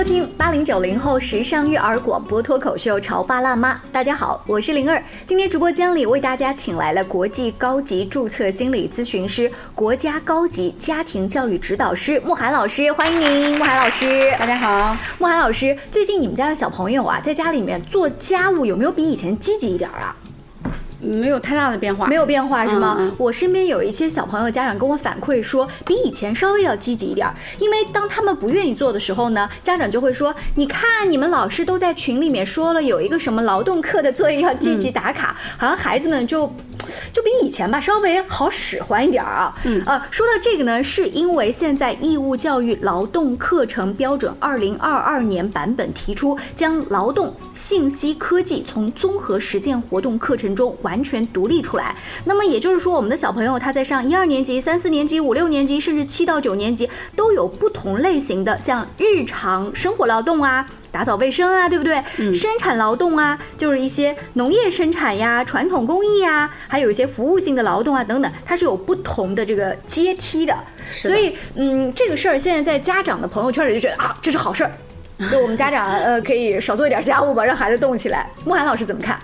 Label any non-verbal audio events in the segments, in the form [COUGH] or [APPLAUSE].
收听八零九零后时尚育儿广播脱口秀《潮爸辣妈》。大家好，我是灵儿。今天直播间里为大家请来了国际高级注册心理咨询师、国家高级家庭教育指导师慕寒老师，欢迎您，慕寒老师。大家好，慕寒老师，最近你们家的小朋友啊，在家里面做家务有没有比以前积极一点啊？没有太大的变化，没有变化是吗？我身边有一些小朋友家长跟我反馈说，比以前稍微要积极一点。因为当他们不愿意做的时候呢，家长就会说：“你看，你们老师都在群里面说了，有一个什么劳动课的作业要积极打卡，好像孩子们就 [TSK] 就比以前吧稍微好使唤一点儿啊。”嗯呃，说到这个呢，是因为现在义务教育劳动课程标准二零二二年版本提出，将劳动信息科技从综合实践活动课程中完全独立出来。那么也就是说，我们的小朋友他在上一二年级、三四年级、五六年级，甚至七到九年级，都有不同类型的像日常生活劳动啊。打扫卫生啊，对不对？嗯生产劳动啊，就是一些农业生产呀、传统工艺呀，还有一些服务性的劳动啊等等，它是有不同的这个阶梯的。的所以，嗯，这个事儿现在在家长的朋友圈里就觉得啊，这是好事儿。就我们家长呃可以少做一点家务吧，让孩子动起来。慕寒老师怎么看？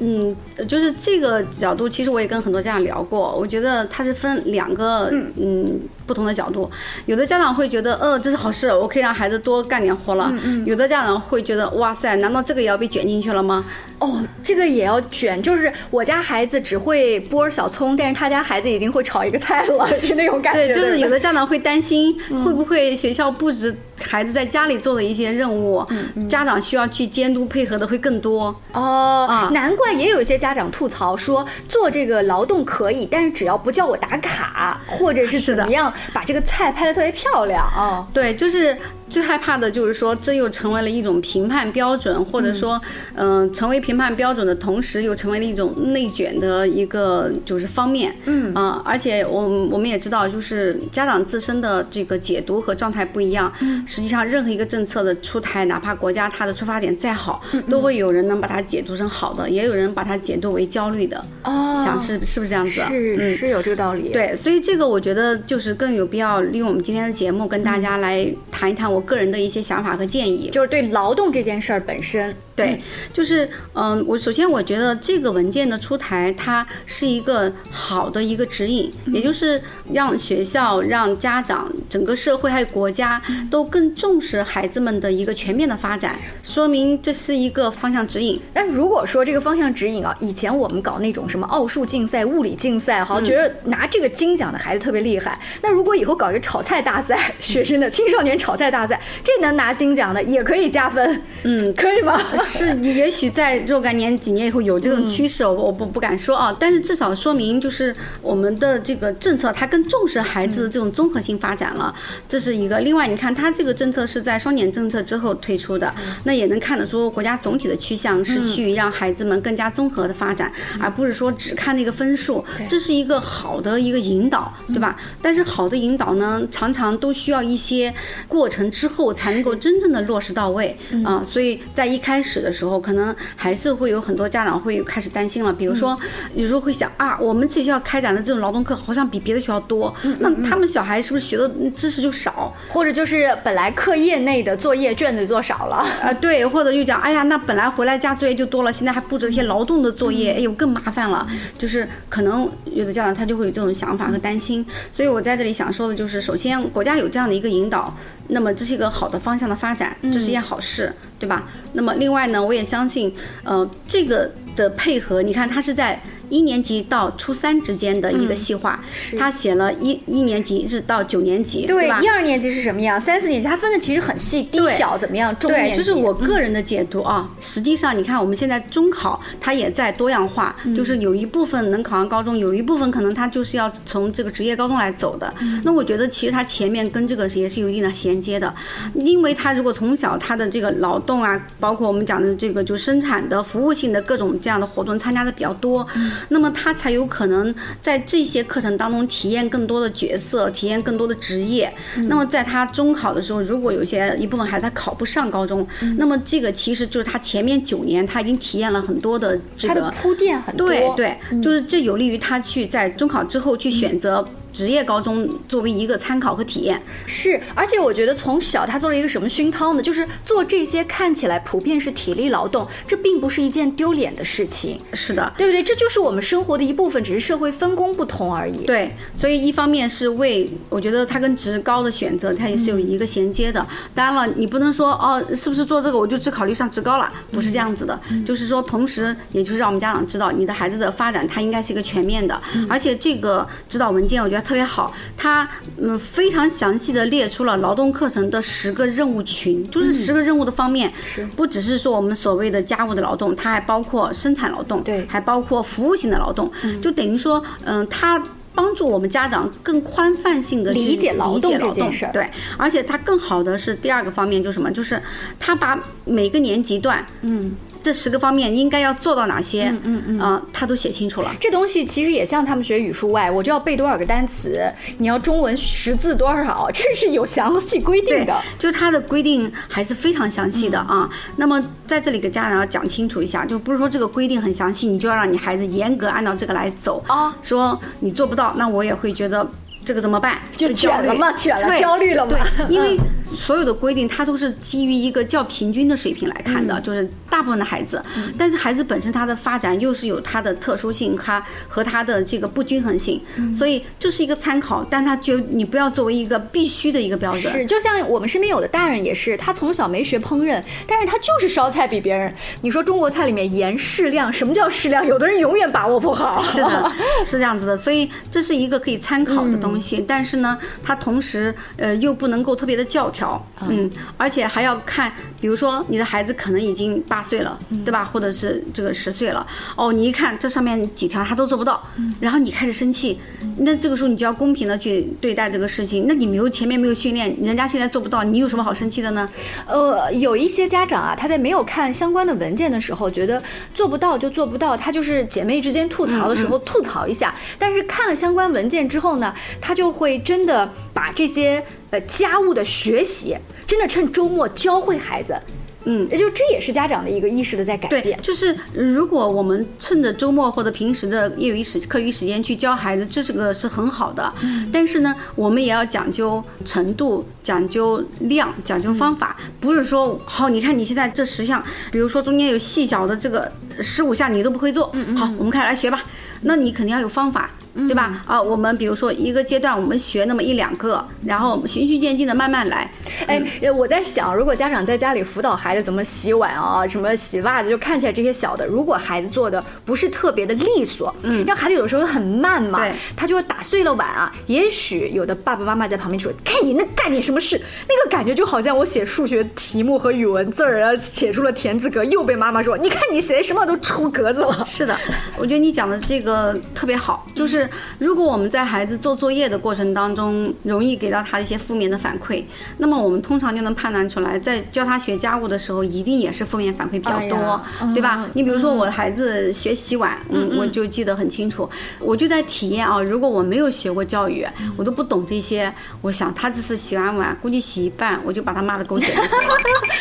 嗯，呃就是这个角度，其实我也跟很多家长聊过，我觉得它是分两个嗯不同的角度，有的家长会觉得，呃，这是好事，我可以让孩子多干点活了，嗯嗯有的家长会觉得，哇塞，难道这个也要被卷进去了吗？哦，这个也要卷，就是我家孩子只会剥小葱，但是他家孩子已经会炒一个菜了，[LAUGHS] 是那种感觉。对，就是有的。家长会担心，会不会学校布置孩子在家里做的一些任务，家长需要去监督配合的会更多。哦，啊难怪也有一些家长吐槽说，做这个劳动可以，但是只要不叫我打卡，或者是怎么样，把这个菜拍得特别漂亮啊。对，就是最害怕的就是说，这又成为了一种评判标准，或者说，嗯、成为评判标准的同时，又成为了一种内卷的一个就是方面。嗯啊、而且我们我们也知道，就是家长自身的这个解读和状态不一样。实际上，任何一个政策的出台，哪怕国家它的出发点再好，都会有人能把它解读成好的，也有人把它解读为焦虑的。哦想是是不是这样子？是、嗯。是有这个道理。，对，所以这个我觉得就是更有必要利用我们今天的节目跟大家来谈一谈我个人的一些想法和建议。就是对劳动这件事儿本身。对，就是嗯，我首先我觉得这个文件的出台，它是一个好的一个指引，也就是让学校、让家长、整个社会还有国家都更重视孩子们的一个全面的发展，说明这是一个方向指引。但如果说这个方向指引啊，以前我们搞那种什么奥数竞赛、物理竞赛，好像觉得拿这个金奖的孩子特别厉害。那如果以后搞一个炒菜大赛，[LAUGHS] 学生的青少年炒菜大赛，这能拿金奖的也可以加分，嗯，可以吗？[LAUGHS] 是，也许在若干年、几年以后有这种趋势，我我不不敢说啊，但是至少说明就是我们的这个政策，它更重视孩子的这种综合性发展了，这是一个。另外，你看它这个政策是在双减政策之后推出的，那也能看得出国家总体的趋向是去让孩子们更加综合的发展，而不是说只看那个分数，这是一个好的一个引导，对吧？但是好的引导呢，常常都需要一些过程之后才能够真正的落实到位啊、所以在一开始的时候，可能还是会有很多家长会开始担心了，比如说有时候会想啊，我们学校开展的这种劳动课好像比别的学校多，那他们小孩是不是学的知识就少？或者就是本来课业内的作业卷子做少了，啊，对，或者就讲，哎呀，那本来回来家作业就多了，现在还布置一些劳动的作业，哎呦，更麻烦了。就是可能有的家长他就会有这种想法和担心，所以我在这里想说的就是，首先国家有这样的一个引导，那么这是一个好的方向的发展，这是一件好事，对吧？那么另外呢，我也相信，呃，这个的配合，你看它是在。一年级到初三之间的一个细化，他写了一一年级一直到九年级，对吧？一二年级是什么样，三四年级他分的其实很细，低对小怎么样，中年对，就是我个人的解读啊。实际上，你看我们现在中考，它也在多样化，就是有一部分能考上高中，有一部分可能他就是要从这个职业高中来走的。那我觉得其实他前面跟这个也是有一定的衔接的，因为他如果从小他的这个劳动啊，包括我们讲的这个就生产的、服务性的各种这样的活动参加的比较多，那么他才有可能在这些课程当中体验更多的角色，体验更多的职业。那么在他中考的时候，如果有些一部分孩子他考不上高中，那么这个其实就是他前面九年他已经体验了很多的这个铺垫很多，对对，就是这有利于他去在中考之后去选择职业高中作为一个参考和体验。是，而且我觉得从小他做了一个什么熏陶呢？就是做这些看起来普遍是体力劳动，这并不是一件丢脸的事情。是的，对不对？这就是我们生活的一部分，只是社会分工不同而已。对，所以一方面是为，我觉得它跟职高的选择，它也是有一个衔接的。当然了，你不能说哦，是不是做这个我就只考虑上职高了？不是这样子的，就是说，同时也就是让我们家长知道，你的孩子的发展它应该是一个全面的，而且这个指导文件我觉得特别好，它嗯非常详细的列出了劳动课程的十个任务群，就是十个任务的方面，不只是说我们所谓的家务的劳动，它还包括生产劳动，对，还包括服务性的劳动，就等于说，嗯，它帮助我们家长更宽泛性的理解劳动这件事儿，对，而且它更好的是第二个方面，就是什么，就是它把每个年级段，嗯。这十个方面应该要做到哪些？嗯嗯嗯，啊，他都写清楚了。这东西其实也像他们学语数外，我就要背多少个单词，你要中文识字多少，这是有详细规定的。就是它的规定还是非常详细的啊。那么在这里给家长要讲清楚一下，就不是说这个规定很详细，你就要让你孩子严格按照这个来走啊。说你做不到，那我也会觉得。这个怎么办？就卷了嘛，卷了，焦虑了嘛。对，因为所有的规定它都是基于一个较平均的水平来看的，就是大部分的孩子。但是孩子本身他的发展又是有他的特殊性，他和他的这个不均衡性，所以这是一个参考，但他就你不要作为一个必须的一个标准。是，就像我们身边有的大人也是，他从小没学烹饪，但是他就是烧菜比别人。你说中国菜里面盐适量，什么叫适量？有的人永远把握不好。是的，[LAUGHS] 是这样子的，所以这是一个可以参考的东西。但是呢，它同时呃又不能够特别的教条，嗯，而且还要看，比如说你的孩子可能已经八岁了，对吧？或者是这个十岁了，哦，你一看这上面几条他都做不到，然后你开始生气，那这个时候你就要公平的去对待这个事情。那你没有前面没有训练，人家现在做不到，你有什么好生气的呢？呃，有一些家长啊，他在没有看相关的文件的时候，觉得做不到就做不到，他就是姐妹之间吐槽的时候吐槽一下。但是看了相关文件之后呢？他就会真的把这些呃家务的学习，真的趁周末教会孩子，嗯，也就这也是家长的一个意识的在改变。就是如果我们趁着周末或者平时的业余时课余时间去教孩子，这是个是很好的。但是呢，我们也要讲究程度，讲究量，讲究方法，不是说好，你看你现在这十项，比如说中间有细小的这个十五项你都不会做，嗯嗯，好，我们开始来学吧。那你肯定要有方法。对吧？啊，我们比如说一个阶段，我们学那么一两个，然后循序渐进的慢慢来。哎，我在想，如果家长在家里辅导孩子怎么洗碗啊，什么洗袜子，就看起来这些小的，如果孩子做的不是特别的利索，嗯，让孩子有的时候很慢嘛，对，他就会打碎了碗啊。也许有的爸爸妈妈在旁边说：“看你那干点什么事？”那个感觉就好像我写数学题目和语文字儿啊，写出了田字格，又被妈妈说：“你看你写的什么都出格子了。”是的，我觉得你讲的这个特别好，就是。如果我们在孩子做作业的过程当中，容易给到他一些负面的反馈，那么我们通常就能判断出来，在教他学家务的时候，一定也是负面反馈比较多，对吧？你比如说我的孩子学洗碗，嗯，我就记得很清楚，我就在体验啊。如果我没有学过教育，我都不懂这些，我想他这次洗完碗，估计洗一半，我就把他骂的狗血淋头。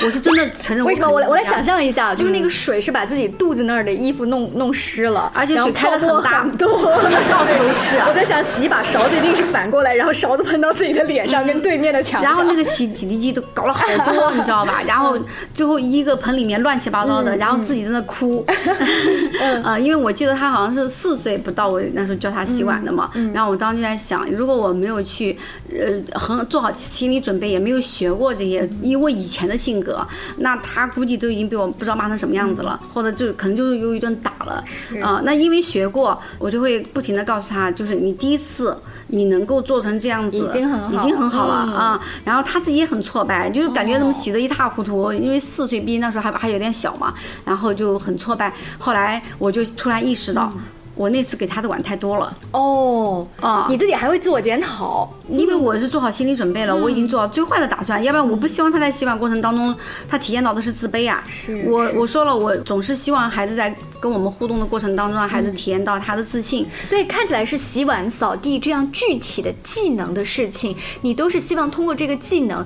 [LAUGHS] 我是真的承认。为什么？我来我来想象一下，就是那个水是把自己肚子那儿的衣服弄弄湿了，而且水开的很大，多，[LAUGHS] 都是。我在想洗一把勺子一定是反过来，然后勺子喷到自己的脸上，跟对面的墙然后那个洗洗涤剂都搞了好多，[LAUGHS] 你知道吧？然后最后一个盆里面乱七八糟的，然后自己在那哭。[LAUGHS] 呃，因为我记得他好像是四岁不到，我那时候教他洗碗的嘛。然后我当时就在想，如果我没有去呃很做好心理准备，也没有学过这些，以我以前的性格，那他估计都已经被我不知道骂成什么样子了，或者就可能就是又一顿打了啊。那因为学过，我就会不停的告诉他，就。是你第一次你能够做成这样子，已经很好，已经很好了啊。然后他自己也很挫败，就是感觉怎么洗的一塌糊涂，因为四岁，毕竟那时候还还有点小嘛，然后就很挫败。后来我就突然意识到。我那次给他的碗太多了哦啊！你自己还会自我检讨，因为我是做好心理准备了，我已经做好最坏的打算，要不然我不希望他在洗碗过程当中他体验到的是自卑啊。我我说了，我总是希望孩子在跟我们互动的过程当中，让孩子体验到他的自信。所以看起来是洗碗、扫地这样具体的技能的事情，你都是希望通过这个技能。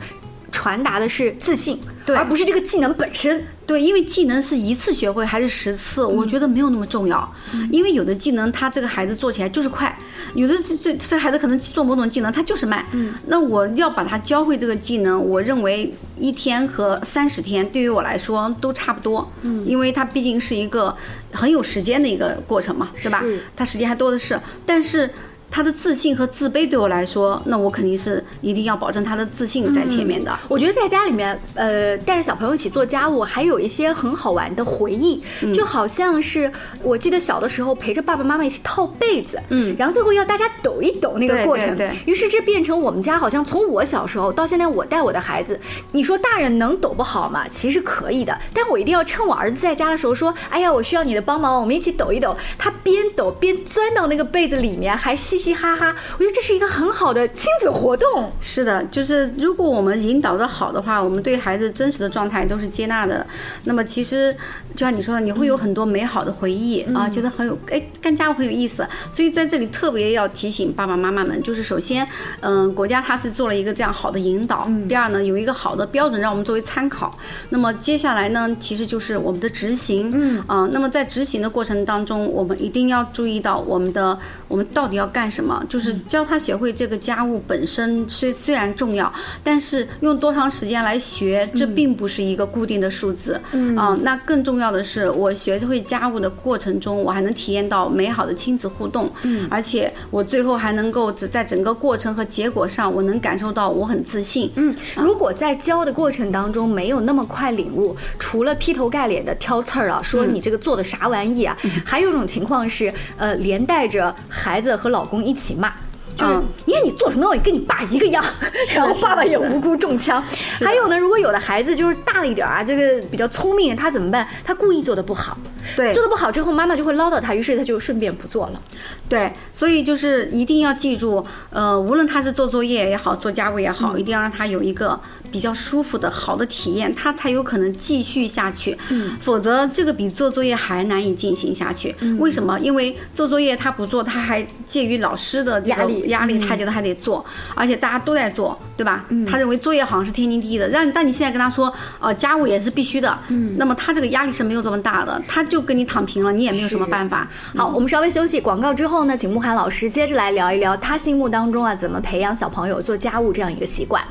传达的是自信，对而不是这个技能本身。对，因为技能是一次学会还是十次，我觉得没有那么重要。因为有的技能他这个孩子做起来就是快，有的这这这孩子可能做某种技能他就是慢。嗯，那我要把他教会这个技能，我认为一天和三十天对于我来说都差不多。嗯，因为它毕竟是一个很有时间的一个过程嘛，对吧是？他时间还多的是，但是。他的自信和自卑对我来说，那我肯定是一定要保证他的自信在前面的。我觉得在家里面，呃，带着小朋友一起做家务，还有一些很好玩的回忆，就好像是我记得小的时候陪着爸爸妈妈一起套被子，嗯然后最后要大家抖一抖那个过程，对对于是这变成我们家好像从我小时候到现在我带我的孩子，你说大人能抖不好吗？其实可以的，但我一定要趁我儿子在家的时候说，哎呀，我需要你的帮忙，我们一起抖一抖。他边抖边钻到那个被子里面，还嘻嘻哈哈，我觉得这是一个很好的亲子活动。是的，就是如果我们引导的好的话，我们对孩子真实的状态都是接纳的。那么其实就像你说的，你会有很多美好的回忆、啊，觉得很有哎干家务很有意思。所以在这里特别要提醒爸爸妈妈们，就是首先，嗯、国家它是做了一个这样好的引导。第二呢，有一个好的标准让我们作为参考。那么接下来呢，其实就是我们的执行。嗯啊，那么在执行的过程当中，我们一定要注意到我们的我们到底要干什么，就是教他学会这个家务本身虽虽然重要，但是用多长时间来学，这并不是一个固定的数字。嗯啊，那更重要的是，我学会家务的过程中，我还能体验到美好的亲子互动。嗯，而且我最后还能够只在整个过程和结果上，我能感受到我很自信。嗯，如果在教的过程当中没有那么快领悟，除了劈头盖脸的挑刺儿啊，说你这个做的啥玩意啊，[LAUGHS] 还有一种情况是，呃，连带着孩子和老公一起骂。就是嗯，你看你做什么东西跟你爸一个样，然后爸爸也无辜中枪。还有呢，如果有的孩子就是大了一点啊，这个比较聪明，他怎么办？他故意做的不好，对做的不好之后，妈妈就会唠叨他，于是他就顺便不做了。对，所以就是一定要记住，呃，无论他是做作业也好，做家务也好，一定要让他有一个比较舒服的好的体验，他才有可能继续下去。嗯，否则这个比做作业还难以进行下去。为什么？因为做作业他不做，他还介于老师的这个压力压力，他觉得还得做，而且大家都在做，对吧？他认为作业好像是天经地义的，让但你现在跟他说，呃，家务也是必须的，嗯，那么他这个压力是没有这么大的，他就跟你躺平了，你也没有什么办法。好，我们稍微休息广告之后呢，请慕寒老师接着来聊一聊他心目当中啊怎么培养小朋友做家务这样一个习惯。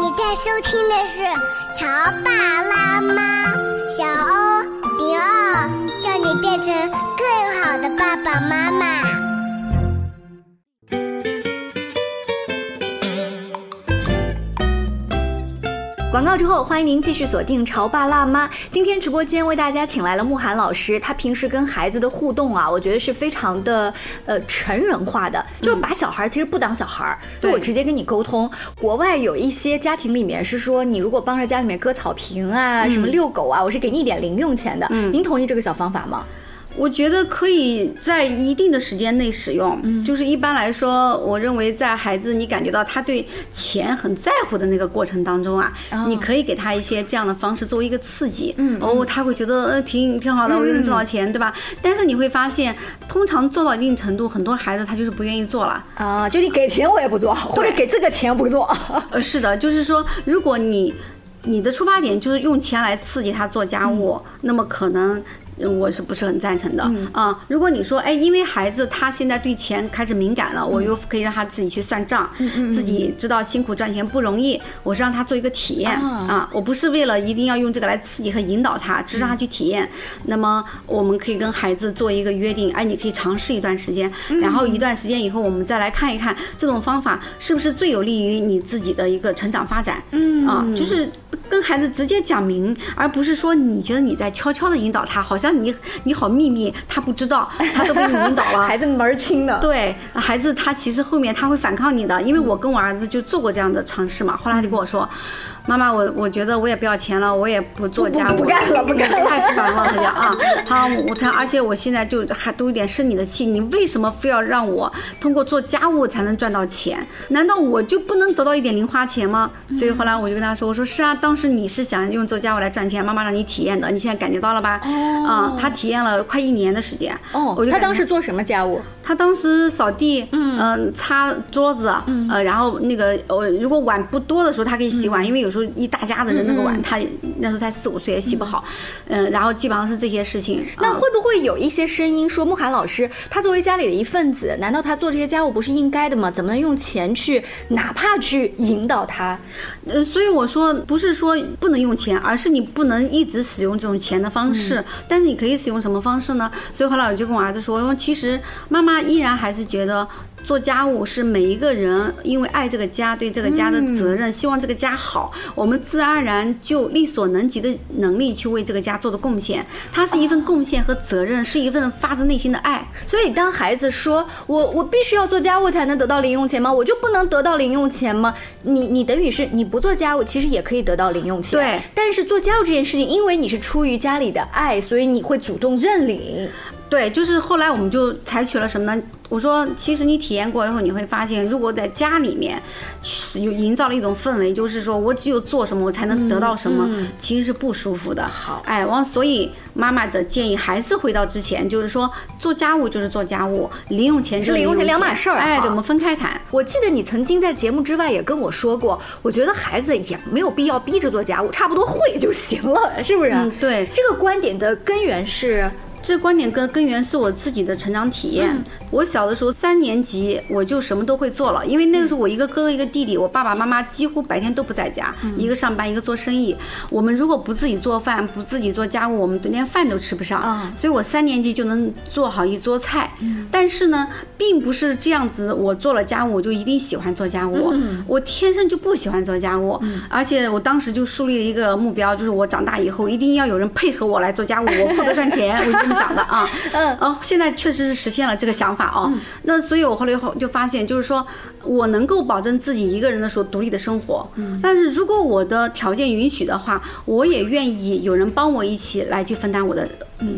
你在收听的是《乔爸拉妈》，小欧零二，叫你变成更好的爸爸妈妈。广告之后，欢迎您继续锁定《潮爸辣妈》。今天直播间为大家请来了慕寒老师，他平时跟孩子的互动啊，我觉得是非常的呃成人化的，就是把小孩儿其实不当小孩儿，就我直接跟你沟通。国外有一些家庭里面是说，你如果帮着家里面割草坪啊，什么遛狗啊，我是给你一点零用钱的。您同意这个小方法吗？我觉得可以在一定的时间内使用，就是一般来说，我认为在孩子你感觉到他对钱很在乎的那个过程当中啊，你可以给他一些这样的方式作为一个刺激，嗯，哦，他会觉得呃挺挺好的，我又能挣到钱，对吧？但是你会发现，通常做到一定程度，很多孩子他就是不愿意做了。啊，就你给钱我也不做，或者给这个钱不做。[LAUGHS] 呃，是的，就是说，如果你你的出发点就是用钱来刺激他做家务，那么可能。呃我是不是很赞成的啊、如果你说，哎，因为孩子他现在对钱开始敏感了，我又可以让他自己去算账，自己知道辛苦赚钱不容易，我是让他做一个体验啊啊，我不是为了一定要用这个来刺激和引导他，只是让他去体验。那么我们可以跟孩子做一个约定，哎，你可以尝试一段时间，然后一段时间以后，我们再来看一看这种方法是不是最有利于你自己的一个成长发展。嗯啊，就是跟孩子直接讲明，而不是说你觉得你在悄悄的引导他，好像你你好秘密，他不知道，他都被你引导了。[LAUGHS] 孩子门儿清的。对孩子，他其实后面他会反抗你的，因为我跟我儿子就做过这样的尝试嘛。后来他就跟我说。妈妈，我我觉得我也不要钱了，我也不做家务，不干了不干了太烦了。他讲啊，好，我他而且我现在就还都有点生你的气，你为什么非要让我通过做家务才能赚到钱？难道我就不能得到一点零花钱吗？所以后来我就跟他说，我说是啊，当时你是想用做家务来赚钱，妈妈让你体验的，你现在感觉到了吧？啊，他体验了快一年的时间。哦他当时做什么家务？他当时扫地，嗯、擦桌子，呃，然后那个呃，如果碗不多的时候，他可以洗碗，因为有时候一大家子人那个碗，他那时候才四五岁也洗不好，嗯、然后基本上是这些事情。嗯那会不会有一些声音说，慕寒老师他作为家里的一份子，难道他做这些家务不是应该的吗？怎么能用钱去，哪怕去引导他？呃，所以我说不是说不能用钱，而是你不能一直使用这种钱的方式。但是你可以使用什么方式呢？所以后来我就跟我儿子说，我说其实妈妈依然还是觉得。做家务是每一个人因为爱这个家，对这个家的责任，希望这个家好，我们自然而然就力所能及的能力去为这个家做的贡献。它是一份贡献和责任，是一份发自内心的爱。所以当孩子说我我必须要做家务才能得到零用钱吗？我就不能得到零用钱吗？你你等于是你不做家务，其实也可以得到零用钱。对，但是做家务这件事情，因为你是出于家里的爱，所以你会主动认领。对，就是后来我们就采取了什么呢？我说，其实你体验过以后，你会发现，如果在家里面是有营造了一种氛围，就是说我只有做什么，我才能得到什么，其实是不舒服的。好，哎，完，所以妈妈的建议还是回到之前，就是说做家务就是做家务，零用钱是零用钱两码事儿。哎，对，我们分开谈。我记得你曾经在节目之外也跟我说过，我觉得孩子也没有必要逼着做家务，差不多会就行了，是不是？嗯，对，这个观点的根源是。这观点根根源是我自己的成长体验。嗯我小的时候三年级我就什么都会做了，因为那个时候我一个哥哥一个弟弟，我爸爸妈妈几乎白天都不在家，嗯一个上班一个做生意。我们如果不自己做饭，不自己做家务，我们连饭都吃不上。啊所以我三年级就能做好一桌菜。但是呢，并不是这样子，我做了家务我就一定喜欢做家务，我天生就不喜欢做家务。而且我当时就树立了一个目标，就是我长大以后一定要有人配合我来做家务，我负责赚钱，[LAUGHS] 我想的啊。[LAUGHS] 嗯哦，现在确实是实现了这个想法哦。那所以我后来后就发现，就是说我能够保证自己一个人的时候独立的生活。嗯。但是如果我的条件允许的话，我也愿意有人帮我一起来去分担我的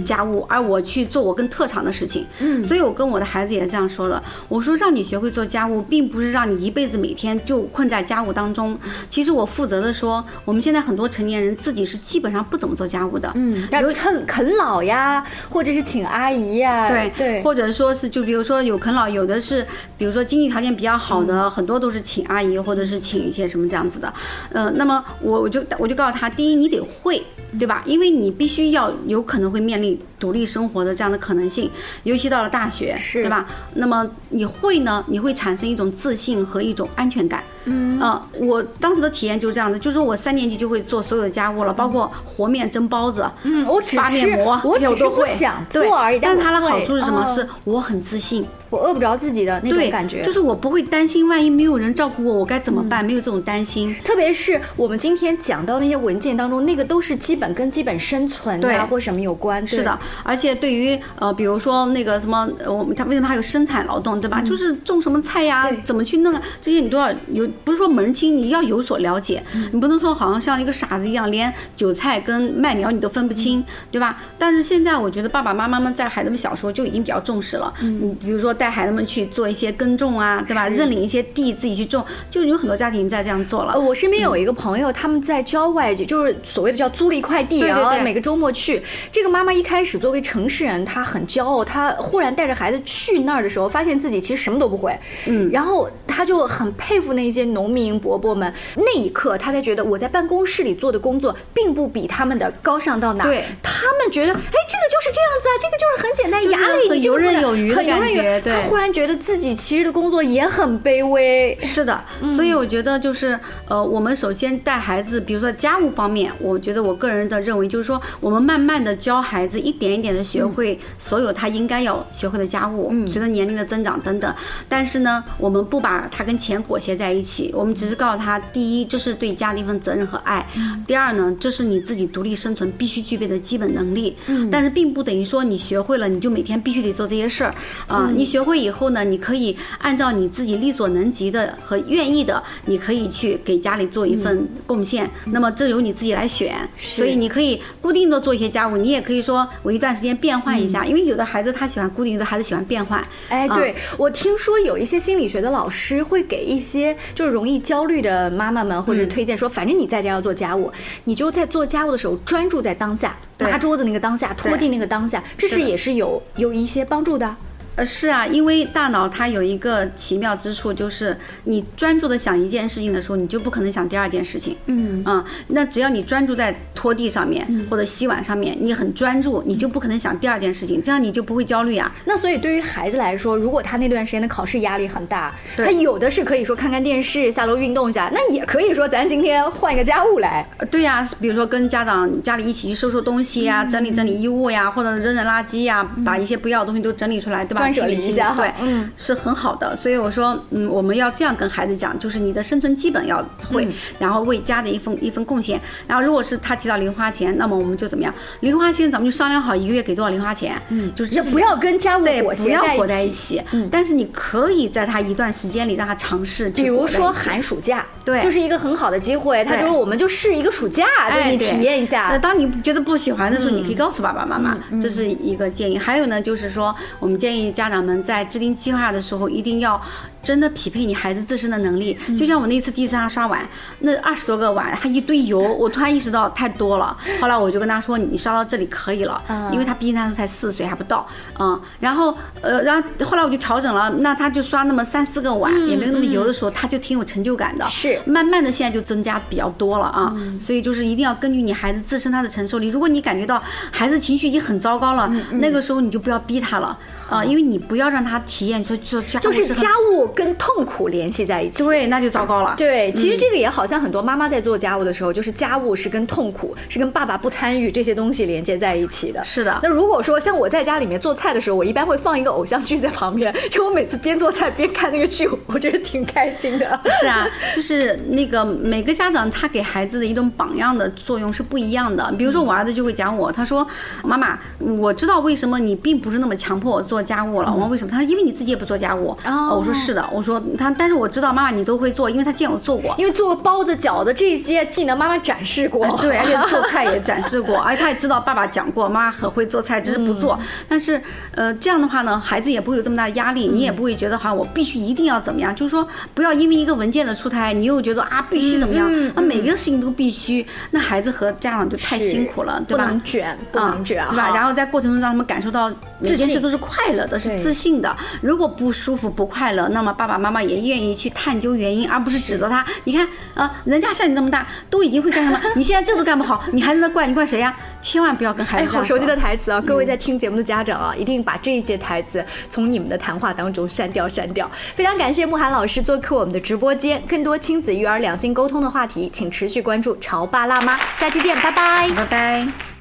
家务，而我去做我更特长的事情。嗯。所以我跟我的孩子也是这样说的，我说让你学会做家务，并不是让你一辈子每天就困在家务当中。其实我负责的说，我们现在很多成年人自己是基本上不怎么做家务的。嗯，要啃啃老呀，或者是请阿姨呀，对对，或者说是就比如说有啃老，有的是比如说经济条件比较好的，很多都是请阿姨或者是请一些什么这样子的。呃，那么我我就我就告诉他，第一你得会，对吧？因为你必须要有可能会面 ni 独立生活的这样的可能性，尤其到了大学，是对吧？那么你会呢，你会产生一种自信和一种安全感。嗯啊、我当时的体验就是这样的，就是我三年级就会做所有的家务了，包括和面、蒸包子，嗯，我只发是面膜，我只是不想做而已，但它的好处是什么？哦是我很自信。我饿不着自己的那种，感觉，就是我不会担心，万一没有人照顾我，我该怎么办？没有这种担心。特别是我们今天讲到那些文件当中，那个都是基本跟基本生存对啊或什么有关。是的，而且对于呃，比如说那个什么，呃我们他为什么还有生产劳动，对吧？就是种什么菜呀对，怎么去弄啊，这些你都要有，不是说门儿清，你要有所了解。你不能说好像像一个傻子一样，连韭菜跟麦苗你都分不清，对吧？但是现在我觉得爸爸妈妈们在孩子们小时候就已经比较重视了。嗯，比如说带孩子们去做一些耕种啊，对吧？认领一些地自己去种，就有很多家庭在这样做了呃，。我身边有一个朋友，他们在郊外，就是所谓的叫租了一块地，对对对然后每个周末去。这个妈妈一开始作为城市人，他很骄傲，他忽然带着孩子去那儿的时候，发现自己其实什么都不会。嗯然后他就很佩服那些农民伯伯们。那一刻，他才觉得我在办公室里做的工作，并不比他们的高尚到哪。对他们觉得，哎，这个就是这样子啊，这个就是很简单，就是牙里很游刃有余的感。觉对他忽然觉得自己其实的工作也很卑微。是的，所以我觉得就是呃，我们首先带孩子，比如说家务方面，我觉得我个人的认为就是说，我们慢慢的教孩子一点一点的学会所有他应该要学会的家务，随着年龄的增长等等。但是呢，我们不把他跟钱裹挟在一起，我们只是告诉他，第一，这是对家的一份责任和爱；第二呢，这是你自己独立生存必须具备的基本能力。但是并不等于说你学会了，你就每天必须得做这些事儿啊。你学会以后呢，你可以按照你自己力所能及的和愿意的，你可以去给家里做一份贡献。那么这由你自己来选，所以你可以固定的做一些家务，你也可以说我一段时间变换一下，因为有的孩子他喜欢固定，有的孩子喜欢变换。哎，啊。对、我听说有一些心理学的老师会给一些就是容易焦虑的妈妈们或者推荐说，反正你在家要做家务，你就在做家务的时候专注在当下，拿桌子那个当下，拖地那个当下，这是也是有有一些帮助的。呃，是啊，因为大脑它有一个奇妙之处，就是你专注的想一件事情的时候，你就不可能想第二件事情。嗯啊、那只要你专注在拖地上面、或者洗碗上面，你很专注，你就不可能想第二件事情，这样你就不会焦虑啊。那所以对于孩子来说，如果他那段时间的考试压力很大，他有的是可以说看看电视、下楼运动一下，那也可以说咱今天换一个家务来。呃对呀、比如说跟家长家里一起去收收东西嗯呀、整理整理衣物呀，或者扔扔垃圾呀，把一些不要的东西都整理出来，对吧？断舍离清理一下嗯是很好的。所以我说，嗯，我们要这样跟孩子讲，就是你的生存基本要会，嗯然后为家的一份一份贡献。然后如果是他提到零花钱，那么我们就怎么样？零花钱咱们就商量好一个月给多少零花钱，嗯，就是这不要跟家务对，裹挟不要裹在一一。起。嗯，但是你可以在他一段时间里让他尝试比如说寒暑假，对就是一个很好的机会。他就说我们就试一个暑假，对哎，你对体验一下那。当你觉得不喜欢的时候，你可以告诉爸爸妈妈，这是一个建议。还有呢，就是说，我们建议家长们在制定计划的时候，一定要真的匹配你孩子自身的能力。就像我那次第一次让他刷碗，那二十多个碗，他一堆油，[LAUGHS] 我突然意识到太多了。后来我就跟他说，你刷到这里可以了，因为他毕竟那时候才四岁还不到，嗯。然后呃，然后后来我就调整了，那他就刷那么三四个碗，也没有那么油的时候，他就挺有成就感的。是慢慢的现在就增加比较多了啊，所以就是一定要根据你孩子自身他的承受力。如果你感觉到孩子情绪已经很糟糕了，那个时候你就不要逼他了啊，因为你不要让他体验说说家务就是家务跟痛苦联系在一起。对，那就糟糕了。对，其实这个也好像很多妈妈在做家务的时候，就是家务是跟痛苦、是跟爸爸不参与这些东西连接在一起的。是的那如果说像我在家里面做菜的时候，我一般会放一个偶像剧在旁边，[LAUGHS] 因为我每次边做菜边看那个剧，我觉得挺开心的。是啊，就是那个每个家长他给孩子的一种榜样的作用是不一样的。比如说我儿子就会讲我，他说：“妈妈，我知道为什么你并不是那么强迫我做家务了。”我说：“为什么？”他说：“因为你自己也不做家务。”啊我说：“是的。”我说：“他但是我知道妈妈你都会做，因为他见我做过。”因为做个包子、饺子这些技能，妈妈展示过。呃对，而且做菜也展示过，[LAUGHS] 而且他也知道爸爸讲过，妈妈很会做菜，只是不做。但是，呃，这样的话呢，孩子也不会有这么大的压力，你也不会觉得好像我必须一定要怎么样，就是说不要因为一个文件的出台，你又觉得啊必须怎么样，啊每个事情都必须，那孩子和家长就太辛苦了，对吧不吧？能卷，不能卷，对吧？然后后在过程中让他们感受到每件事都是快乐的，是自信的。如果不舒服、不快乐，那么爸爸妈妈也愿意去探究原因，而不是指责他。你看啊，人家像你这么大，都已经会干什么？[LAUGHS] 你现在这都干不好，你还在那怪？你怪谁呀？千万不要跟孩哎，子好熟悉的台词啊！各位在听节目的家长啊，一定把这些台词从你们的谈话当中删掉删掉。非常感谢慕寒老师做客我们的直播间，更多亲子育儿、两性沟通的话题，请持续关注潮爸辣妈。下期见，拜拜。拜拜。